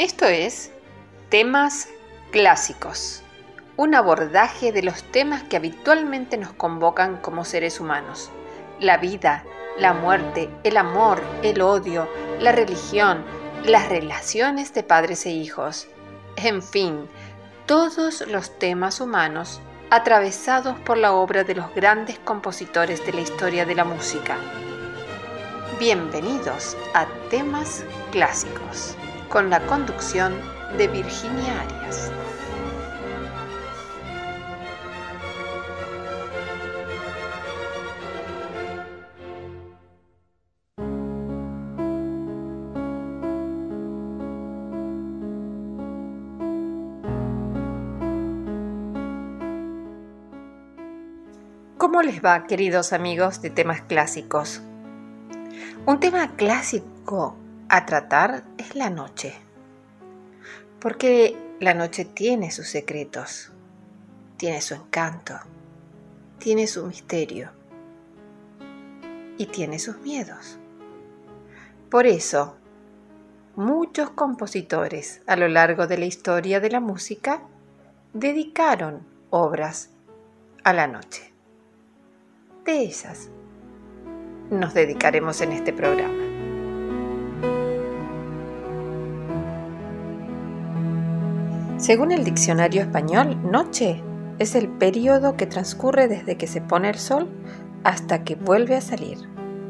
Esto es Temas Clásicos, un abordaje de los temas que habitualmente nos convocan como seres humanos. La vida, la muerte, el amor, el odio, la religión, las relaciones de padres e hijos, en fin, todos los temas humanos atravesados por la obra de los grandes compositores de la historia de la música. Bienvenidos a Temas Clásicos con la conducción de Virginia Arias. ¿Cómo les va, queridos amigos de temas clásicos? Un tema clásico a tratar es la noche, porque la noche tiene sus secretos, tiene su encanto, tiene su misterio y tiene sus miedos. Por eso, muchos compositores a lo largo de la historia de la música dedicaron obras a la noche. De ellas nos dedicaremos en este programa. Según el diccionario español, noche es el periodo que transcurre desde que se pone el sol hasta que vuelve a salir,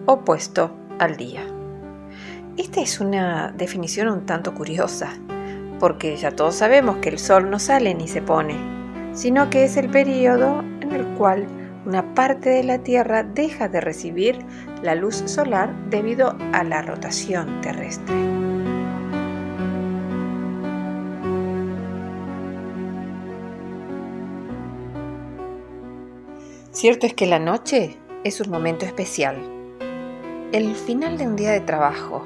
opuesto al día. Esta es una definición un tanto curiosa, porque ya todos sabemos que el sol no sale ni se pone, sino que es el periodo en el cual una parte de la Tierra deja de recibir la luz solar debido a la rotación terrestre. Cierto es que la noche es un momento especial. El final de un día de trabajo.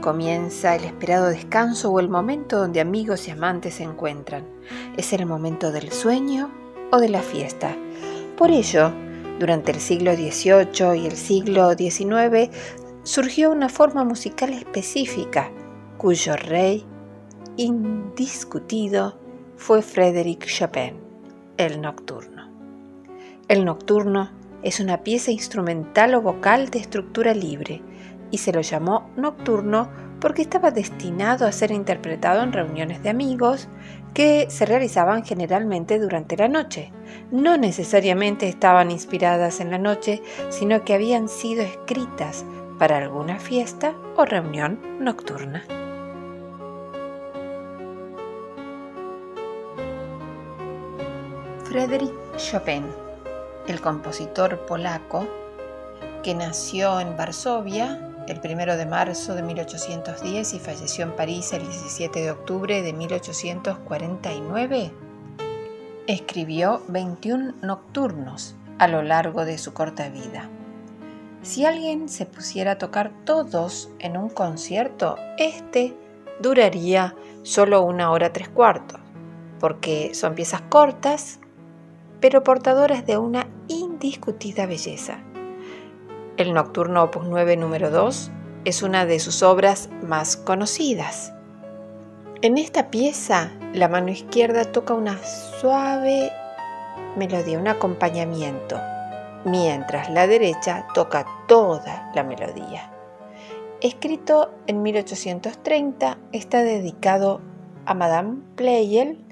Comienza el esperado descanso o el momento donde amigos y amantes se encuentran. Es el momento del sueño o de la fiesta. Por ello, durante el siglo XVIII y el siglo XIX surgió una forma musical específica cuyo rey indiscutido fue Frédéric Chopin, el nocturno. El nocturno es una pieza instrumental o vocal de estructura libre y se lo llamó nocturno porque estaba destinado a ser interpretado en reuniones de amigos que se realizaban generalmente durante la noche. No necesariamente estaban inspiradas en la noche, sino que habían sido escritas para alguna fiesta o reunión nocturna. Frédéric Chopin el compositor polaco que nació en Varsovia el 1 de marzo de 1810 y falleció en París el 17 de octubre de 1849, escribió 21 nocturnos a lo largo de su corta vida. Si alguien se pusiera a tocar todos en un concierto, este duraría solo una hora tres cuartos, porque son piezas cortas pero portadoras de una indiscutida belleza. El Nocturno Opus 9 número 2 es una de sus obras más conocidas. En esta pieza, la mano izquierda toca una suave melodía, un acompañamiento, mientras la derecha toca toda la melodía. Escrito en 1830, está dedicado a Madame Pleyel,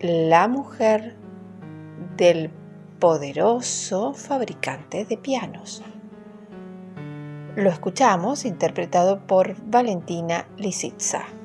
la mujer del poderoso fabricante de pianos. Lo escuchamos interpretado por Valentina Lisitsa.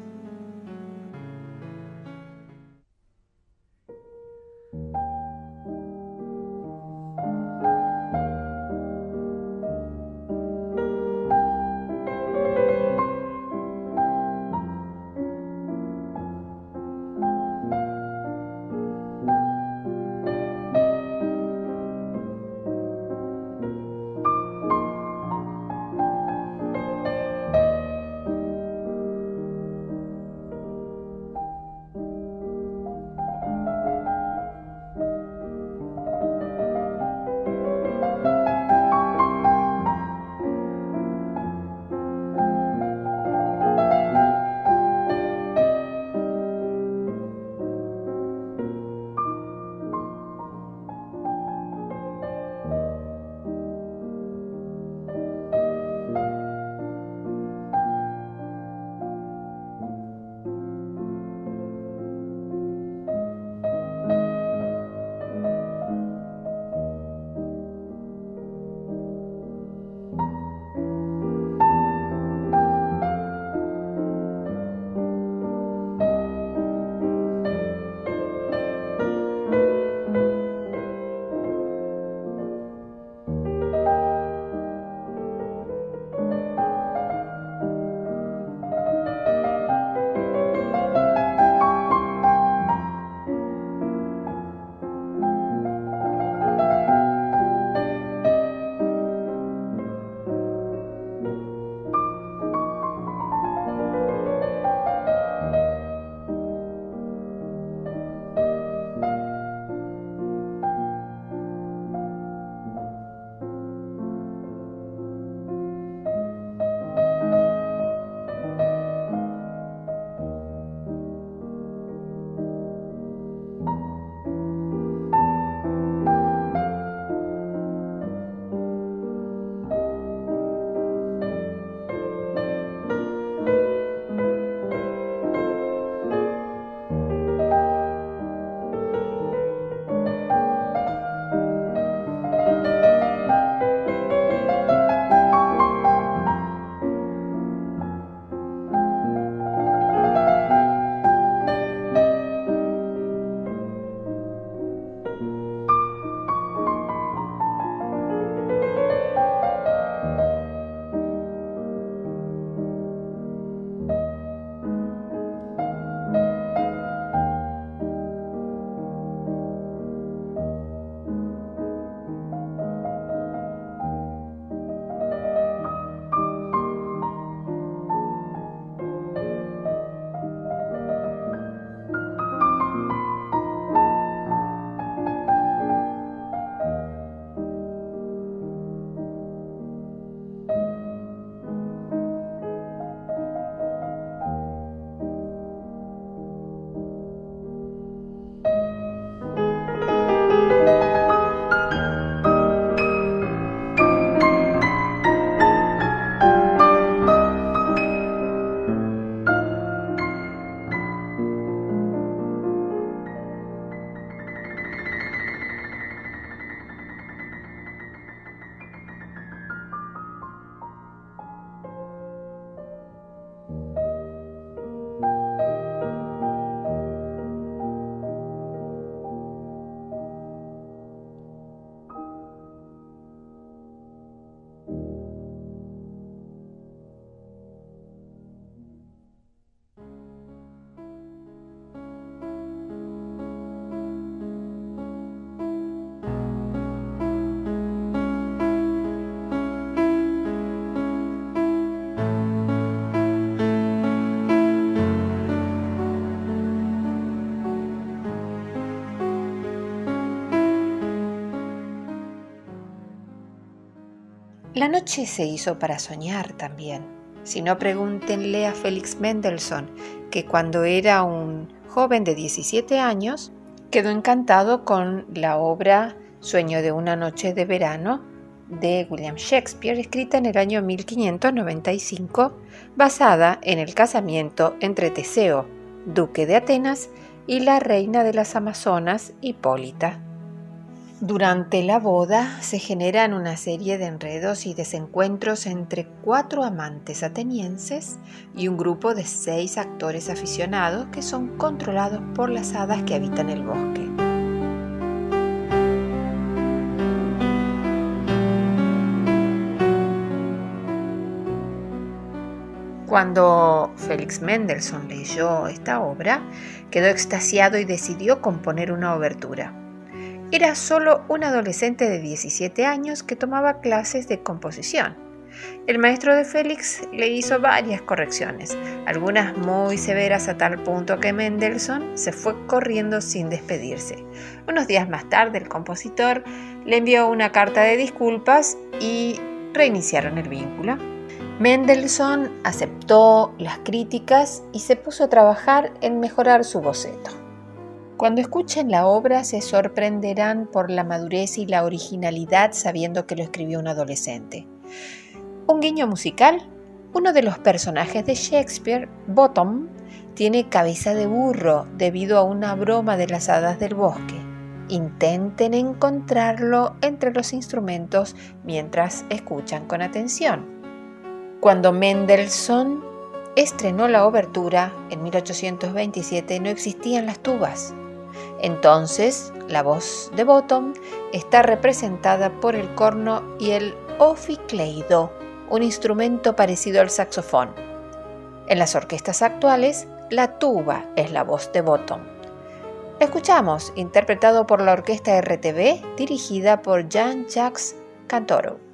La noche se hizo para soñar también. Si no, pregúntenle a Félix Mendelssohn, que cuando era un joven de 17 años, quedó encantado con la obra Sueño de una noche de verano de William Shakespeare, escrita en el año 1595, basada en el casamiento entre Teseo, duque de Atenas, y la reina de las Amazonas, Hipólita. Durante la boda se generan una serie de enredos y desencuentros entre cuatro amantes atenienses y un grupo de seis actores aficionados que son controlados por las hadas que habitan el bosque. Cuando Félix Mendelssohn leyó esta obra, quedó extasiado y decidió componer una obertura. Era solo un adolescente de 17 años que tomaba clases de composición. El maestro de Félix le hizo varias correcciones, algunas muy severas a tal punto que Mendelssohn se fue corriendo sin despedirse. Unos días más tarde el compositor le envió una carta de disculpas y reiniciaron el vínculo. Mendelssohn aceptó las críticas y se puso a trabajar en mejorar su boceto. Cuando escuchen la obra se sorprenderán por la madurez y la originalidad sabiendo que lo escribió un adolescente. Un guiño musical. Uno de los personajes de Shakespeare, Bottom, tiene cabeza de burro debido a una broma de las hadas del bosque. Intenten encontrarlo entre los instrumentos mientras escuchan con atención. Cuando Mendelssohn estrenó la obertura en 1827 no existían las tubas. Entonces, la voz de Bottom está representada por el corno y el oficleido, un instrumento parecido al saxofón. En las orquestas actuales, la tuba es la voz de Bottom. Escuchamos, interpretado por la orquesta RTV, dirigida por Jean-Jacques Cantoro.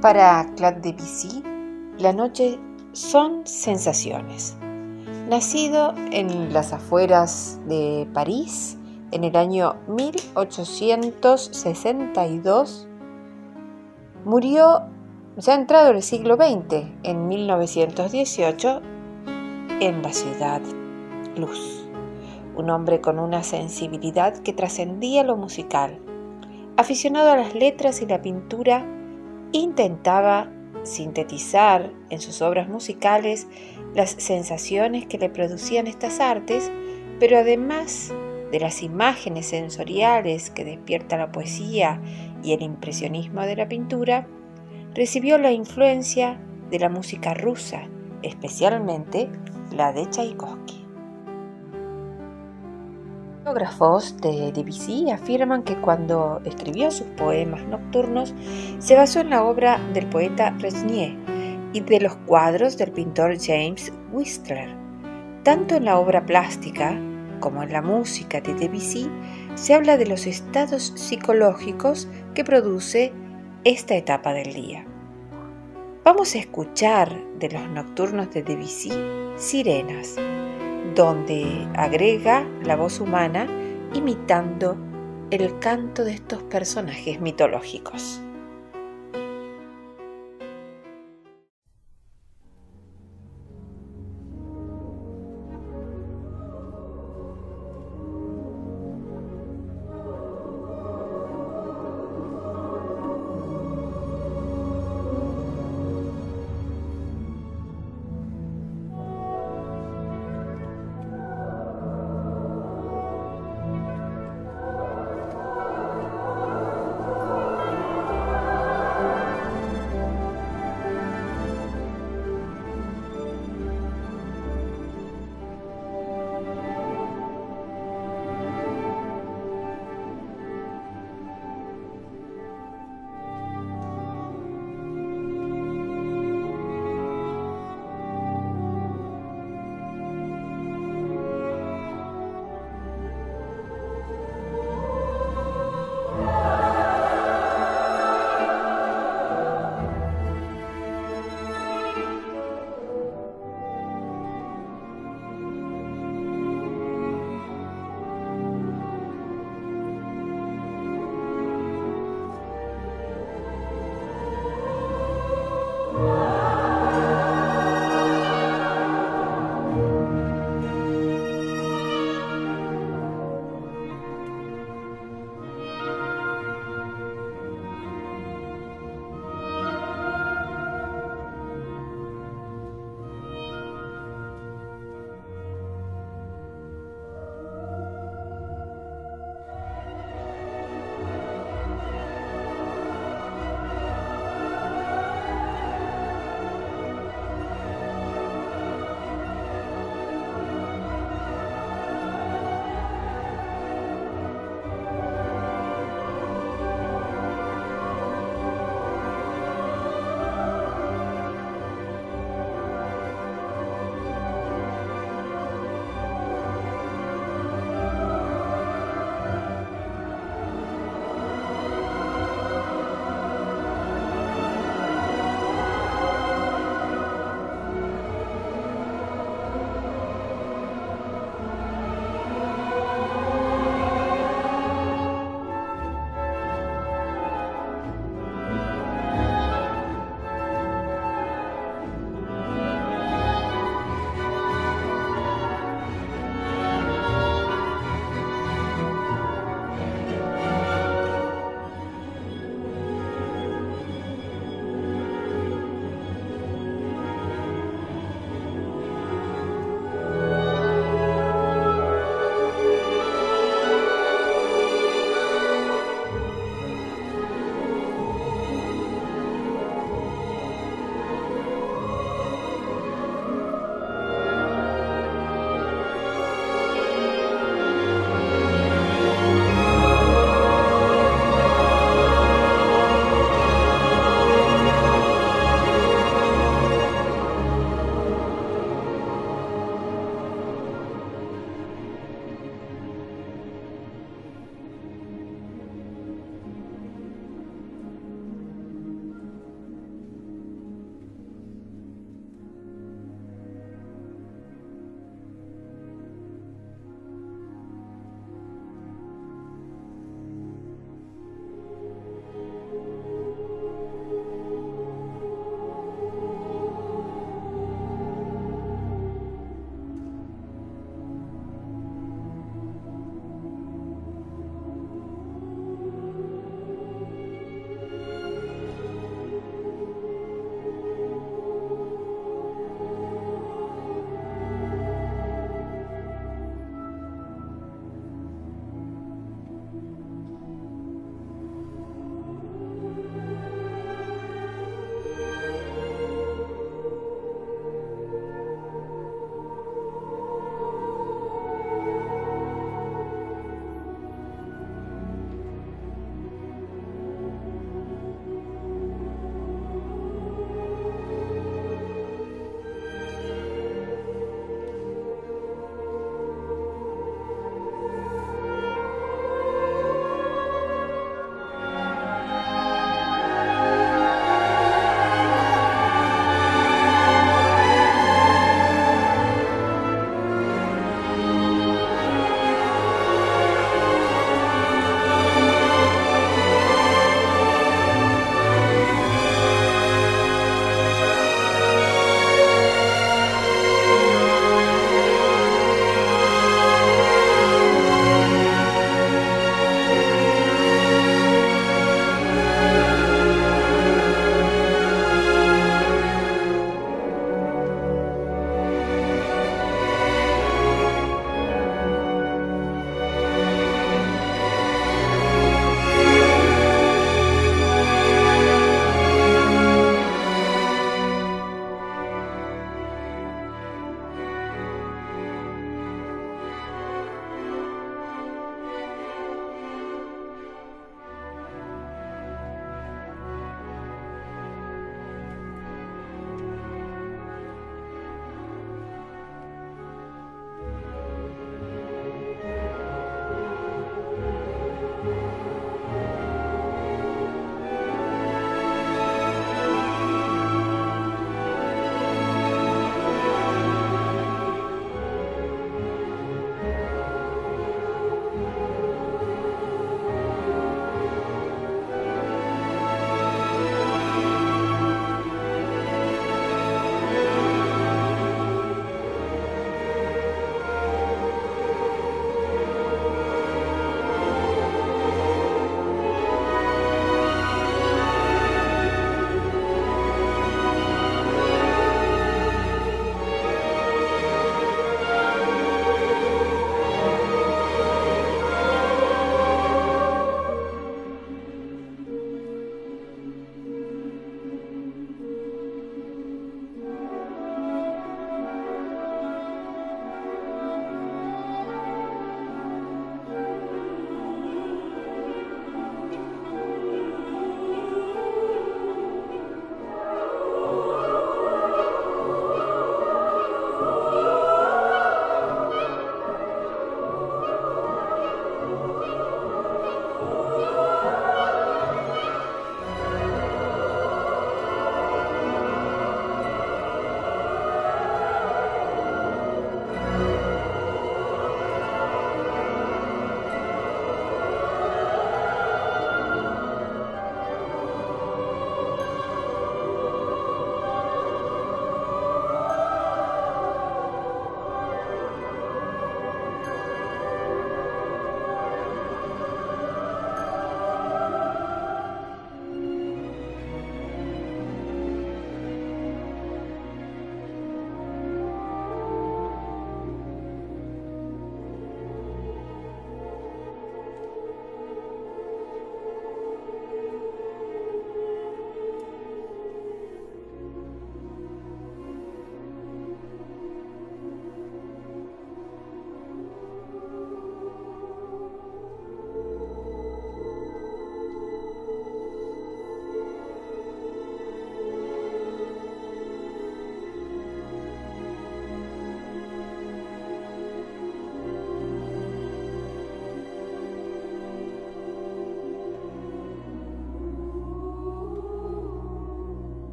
Para Claude Debussy, la noche son sensaciones. Nacido en las afueras de París en el año 1862, murió ya entrado el siglo XX, en 1918, en la ciudad Luz. Un hombre con una sensibilidad que trascendía lo musical. Aficionado a las letras y la pintura, intentaba sintetizar en sus obras musicales las sensaciones que le producían estas artes, pero además de las imágenes sensoriales que despierta la poesía y el impresionismo de la pintura, recibió la influencia de la música rusa, especialmente la de Tchaikovsky. Biógrafos de Debussy afirman que cuando escribió sus poemas nocturnos se basó en la obra del poeta Resnier y de los cuadros del pintor James Whistler. Tanto en la obra plástica como en la música de Debussy se habla de los estados psicológicos que produce esta etapa del día. Vamos a escuchar de los nocturnos de Debussy Sirenas donde agrega la voz humana imitando el canto de estos personajes mitológicos.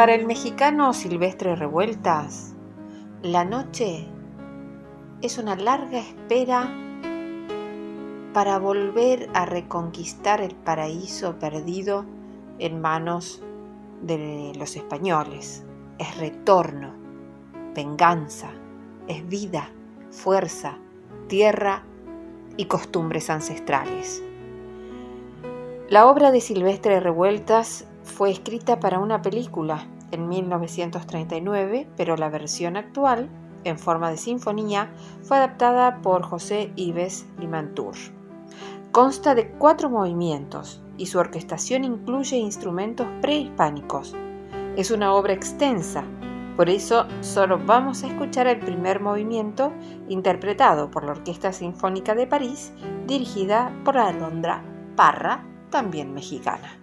Para el mexicano Silvestre Revueltas, la noche es una larga espera para volver a reconquistar el paraíso perdido en manos de los españoles. Es retorno, venganza, es vida, fuerza, tierra y costumbres ancestrales. La obra de Silvestre Revueltas fue escrita para una película en 1939, pero la versión actual, en forma de sinfonía, fue adaptada por José Ives Limantur. Consta de cuatro movimientos y su orquestación incluye instrumentos prehispánicos. Es una obra extensa, por eso solo vamos a escuchar el primer movimiento interpretado por la Orquesta Sinfónica de París, dirigida por Alondra Parra, también mexicana.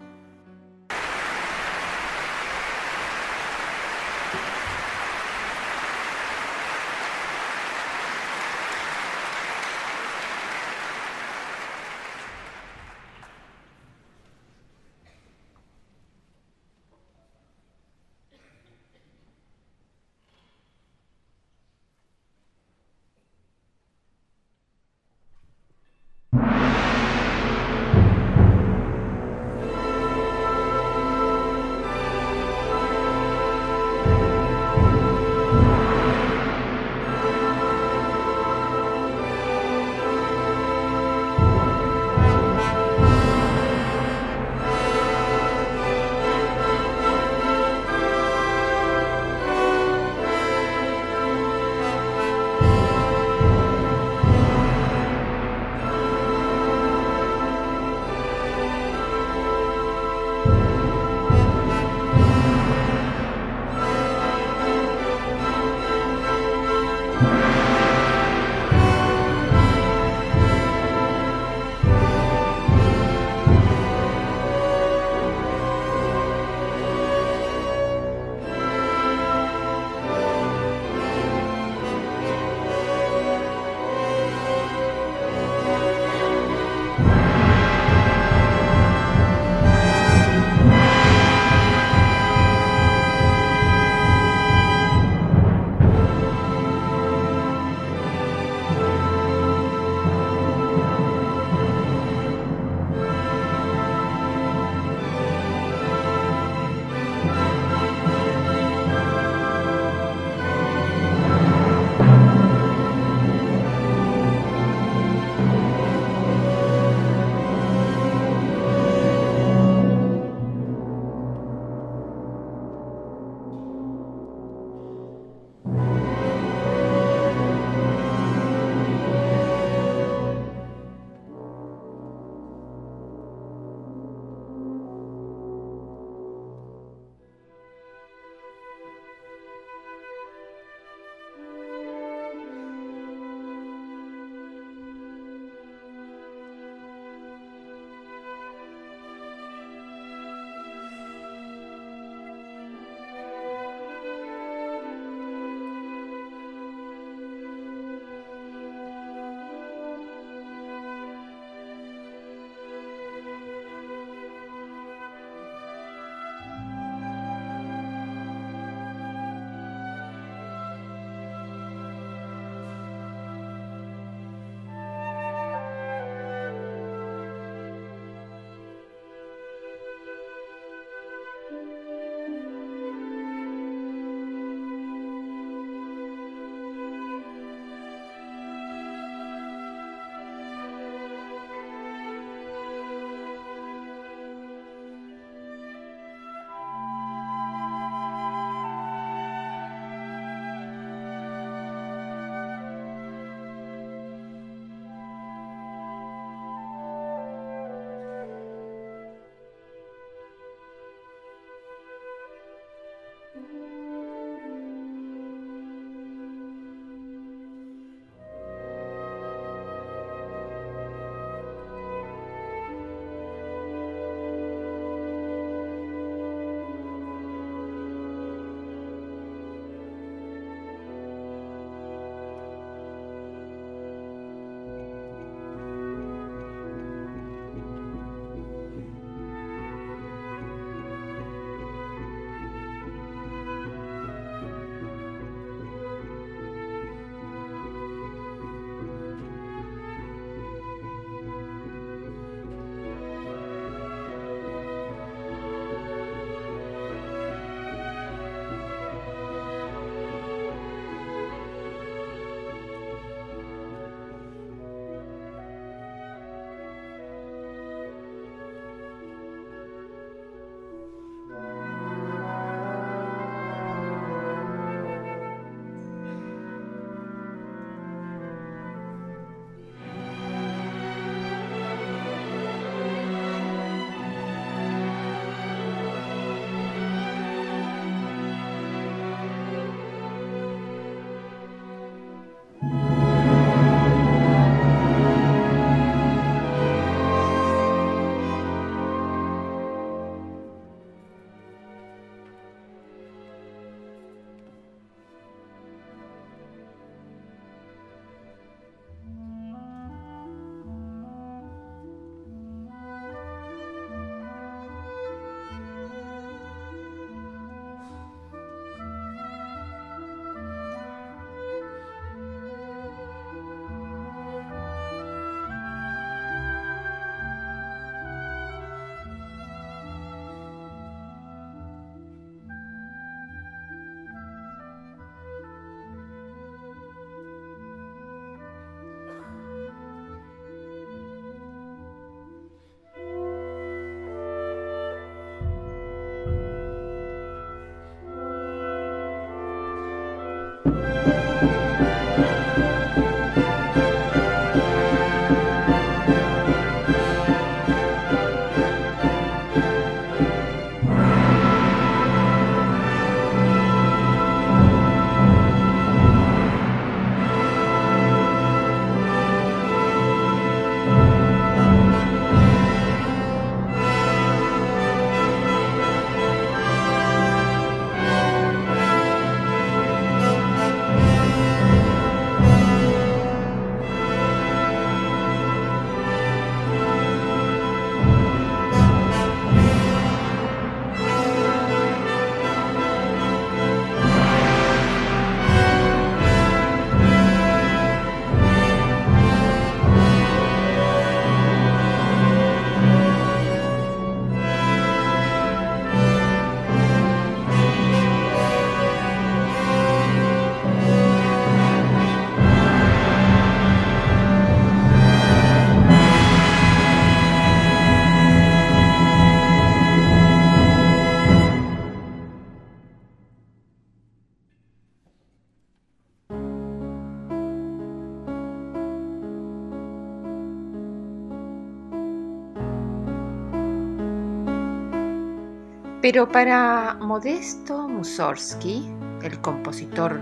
Pero para Modesto Mussorgsky, el compositor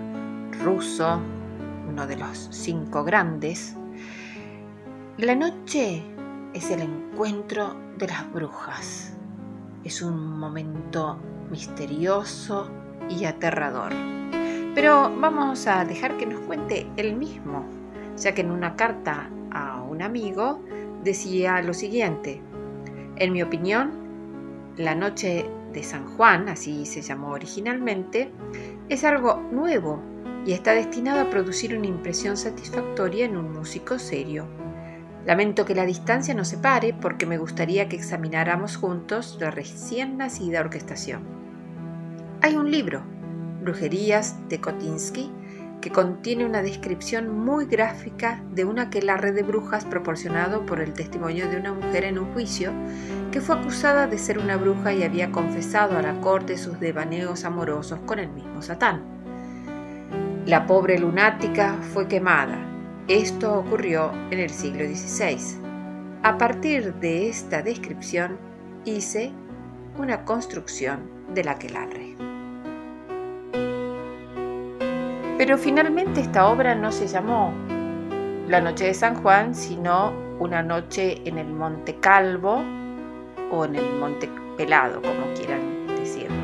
ruso, uno de los cinco grandes, la noche es el encuentro de las brujas. Es un momento misterioso y aterrador. Pero vamos a dejar que nos cuente él mismo, ya que en una carta a un amigo decía lo siguiente, en mi opinión, la noche de San Juan, así se llamó originalmente, es algo nuevo y está destinado a producir una impresión satisfactoria en un músico serio. Lamento que la distancia nos separe porque me gustaría que examináramos juntos la recién nacida orquestación. Hay un libro, Brujerías de Kotinsky, que contiene una descripción muy gráfica de una aquelarre de brujas proporcionado por el testimonio de una mujer en un juicio que fue acusada de ser una bruja y había confesado a la corte sus devaneos amorosos con el mismo Satán. La pobre lunática fue quemada. Esto ocurrió en el siglo XVI. A partir de esta descripción hice una construcción del aquelarre. Pero finalmente esta obra no se llamó La Noche de San Juan, sino Una Noche en el Monte Calvo o en el Monte Pelado, como quieran decirlo.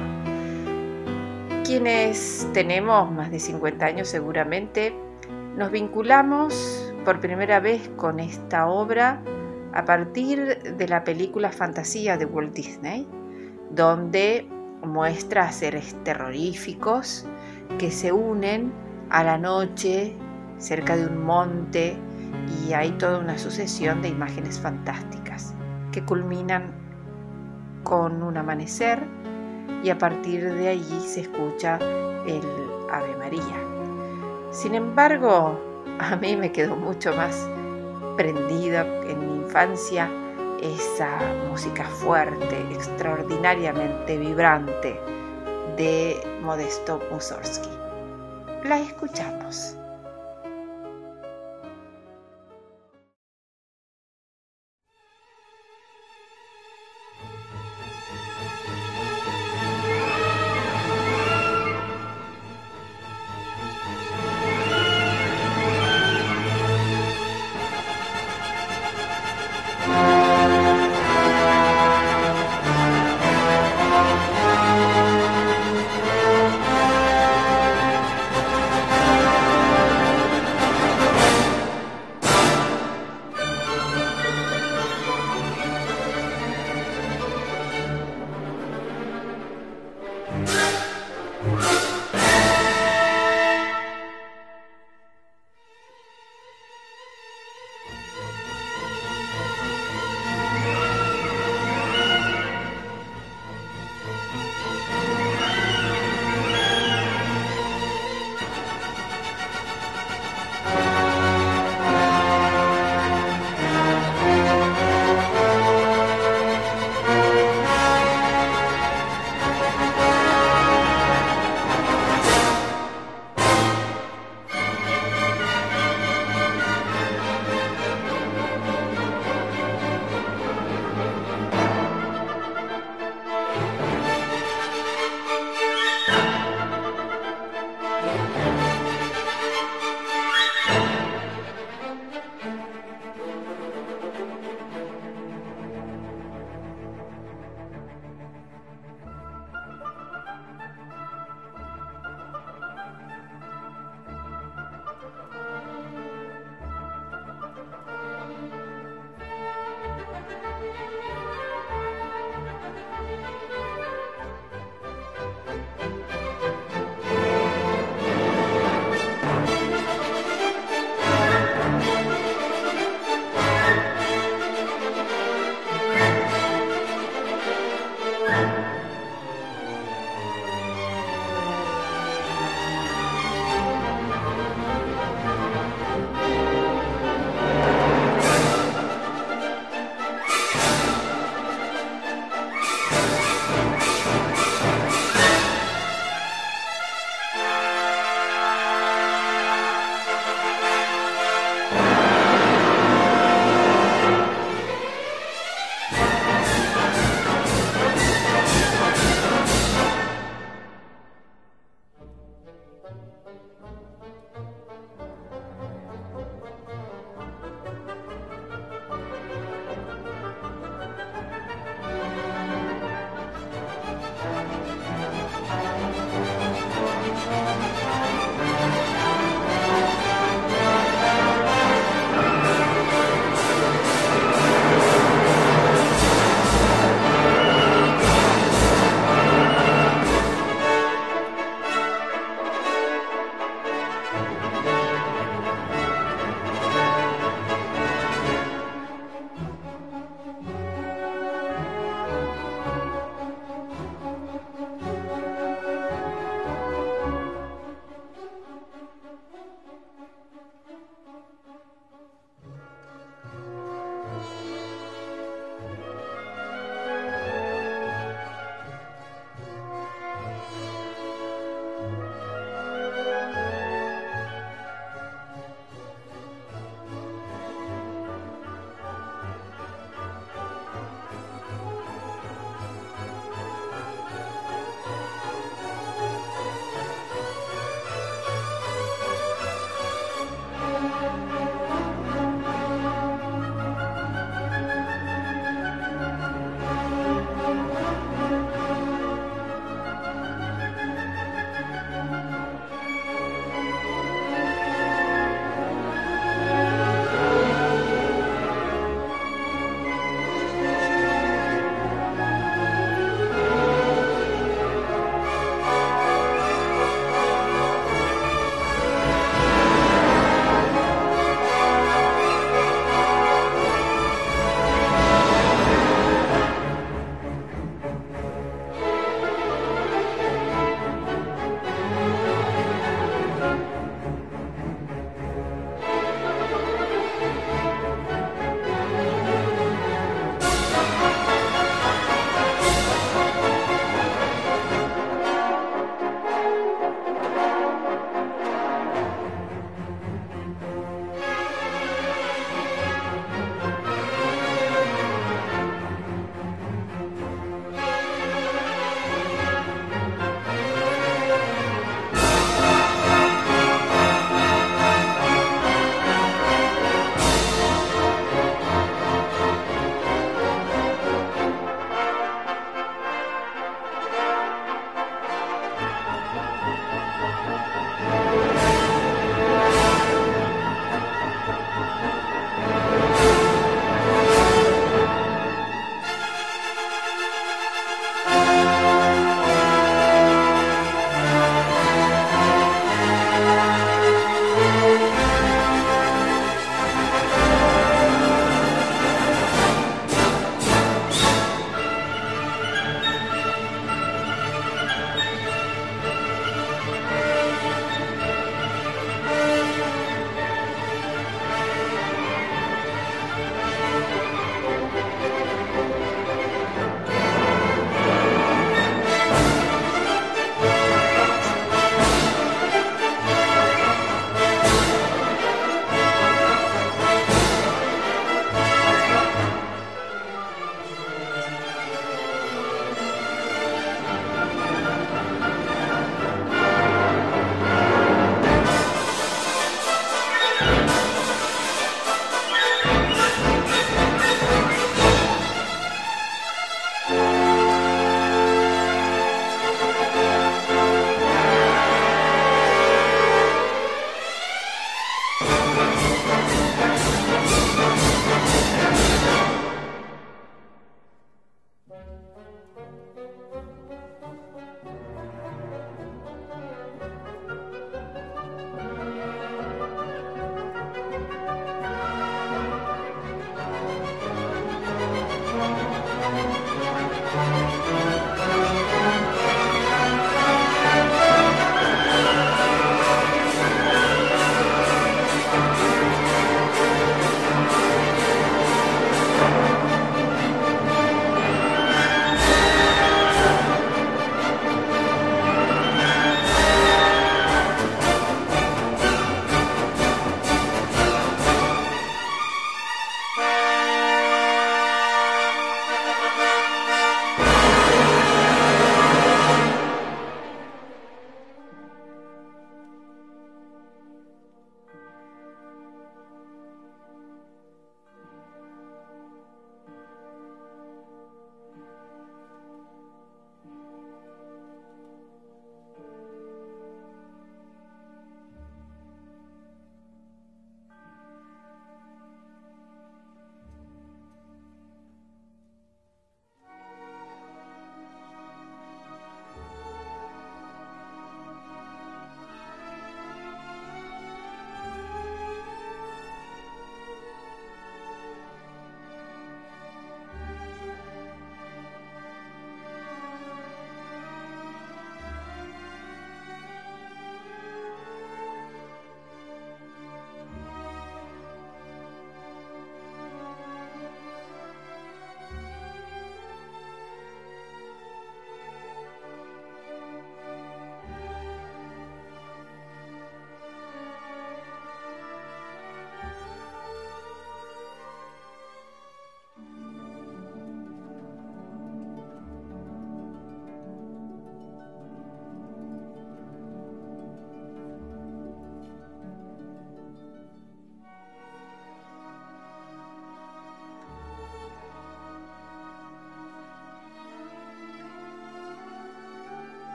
Quienes tenemos más de 50 años seguramente, nos vinculamos por primera vez con esta obra a partir de la película Fantasía de Walt Disney, donde muestra seres terroríficos que se unen a la noche cerca de un monte y hay toda una sucesión de imágenes fantásticas que culminan con un amanecer y a partir de allí se escucha el Ave María. Sin embargo, a mí me quedó mucho más prendida en mi infancia esa música fuerte, extraordinariamente vibrante de Modesto Mussorgsky. La escuchamos.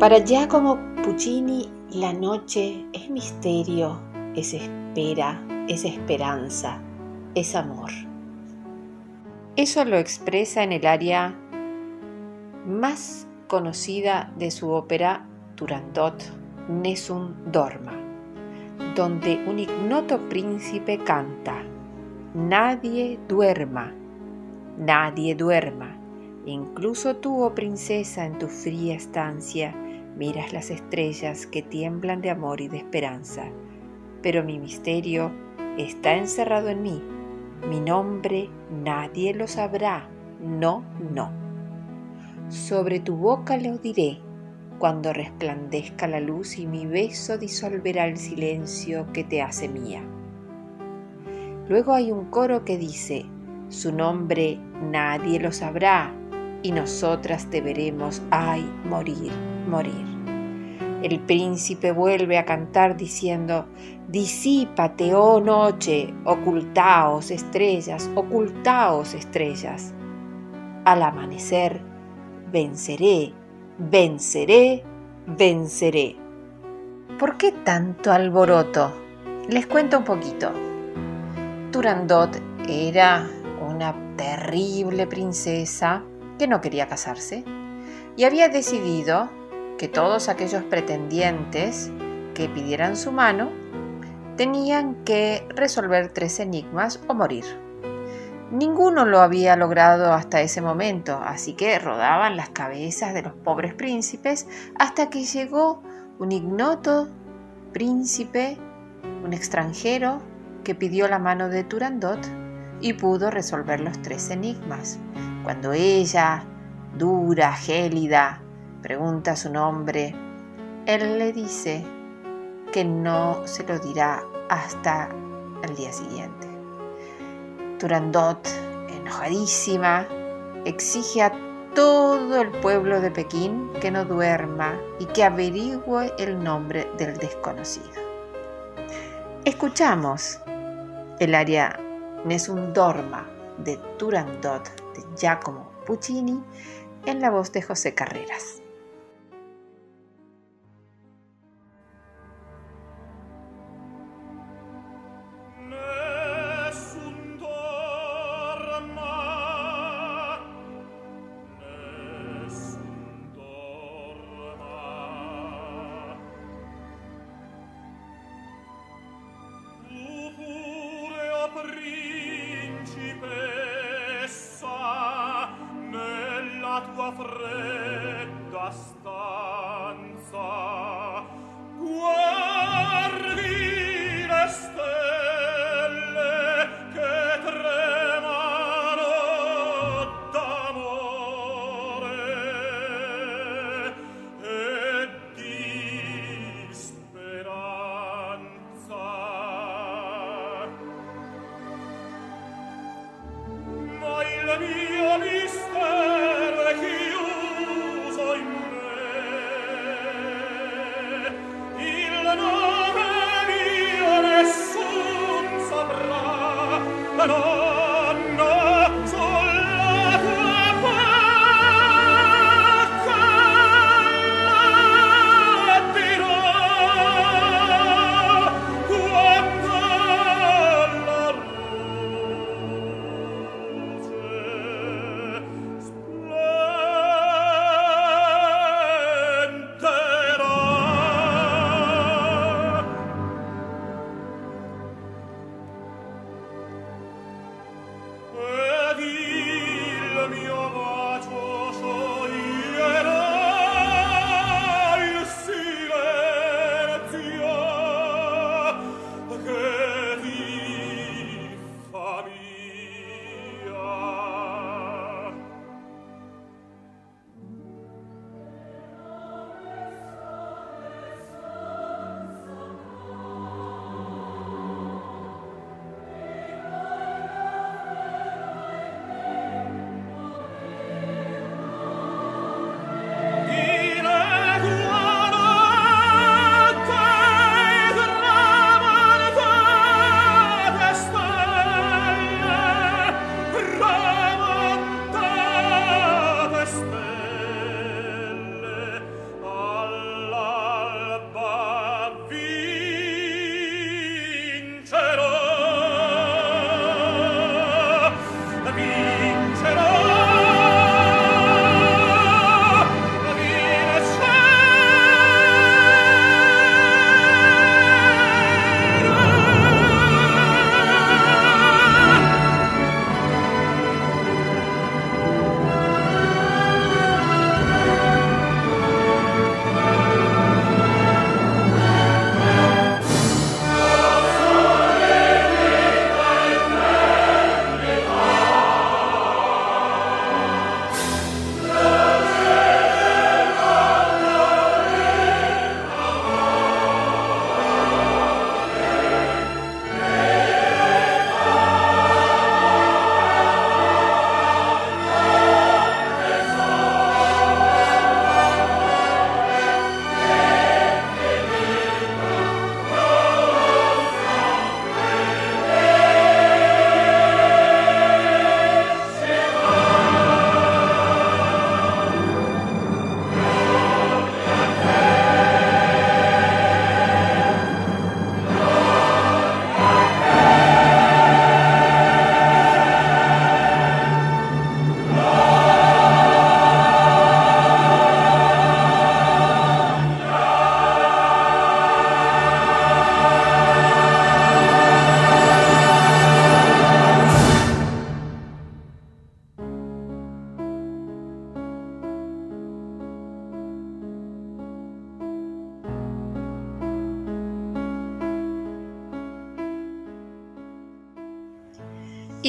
Para Giacomo Puccini, la noche es misterio, es espera, es esperanza, es amor. Eso lo expresa en el área más conocida de su ópera Turandot, Nessun Dorma, donde un ignoto príncipe canta, Nadie duerma, nadie duerma, incluso tú, oh princesa, en tu fría estancia, miras las estrellas que tiemblan de amor y de esperanza, pero mi misterio está encerrado en mí, mi nombre nadie lo sabrá, no, no. Sobre tu boca lo diré, cuando resplandezca la luz y mi beso disolverá el silencio que te hace mía. Luego hay un coro que dice, su nombre nadie lo sabrá y nosotras te veremos, ay, morir, morir. El príncipe vuelve a cantar diciendo, disípate, oh noche, ocultaos estrellas, ocultaos estrellas. Al amanecer, venceré, venceré, venceré. ¿Por qué tanto alboroto? Les cuento un poquito. Turandot era una terrible princesa que no quería casarse y había decidido que todos aquellos pretendientes que pidieran su mano tenían que resolver tres enigmas o morir. Ninguno lo había logrado hasta ese momento, así que rodaban las cabezas de los pobres príncipes hasta que llegó un ignoto príncipe, un extranjero, que pidió la mano de Turandot y pudo resolver los tres enigmas. Cuando ella, dura, gélida, pregunta su nombre, él le dice que no se lo dirá hasta el día siguiente. Turandot, enojadísima, exige a todo el pueblo de Pekín que no duerma y que averigüe el nombre del desconocido. Escuchamos el área Nessun Dorma de Turandot de Giacomo Puccini en la voz de José Carreras.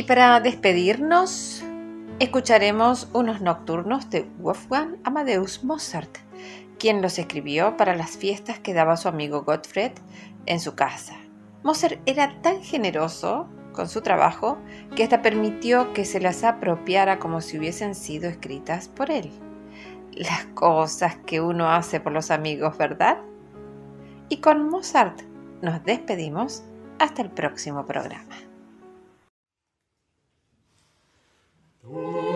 Y para despedirnos, escucharemos unos nocturnos de Wolfgang Amadeus Mozart, quien los escribió para las fiestas que daba su amigo Gottfried en su casa. Mozart era tan generoso con su trabajo que hasta permitió que se las apropiara como si hubiesen sido escritas por él. Las cosas que uno hace por los amigos, ¿verdad? Y con Mozart nos despedimos hasta el próximo programa. Ooh.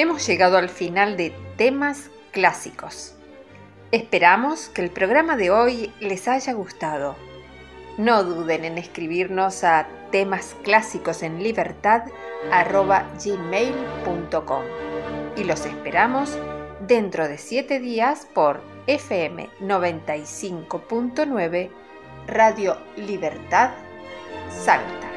Hemos llegado al final de temas clásicos. Esperamos que el programa de hoy les haya gustado. No duden en escribirnos a temas clásicos en libertad y los esperamos dentro de siete días por FM 95.9 Radio Libertad Salta.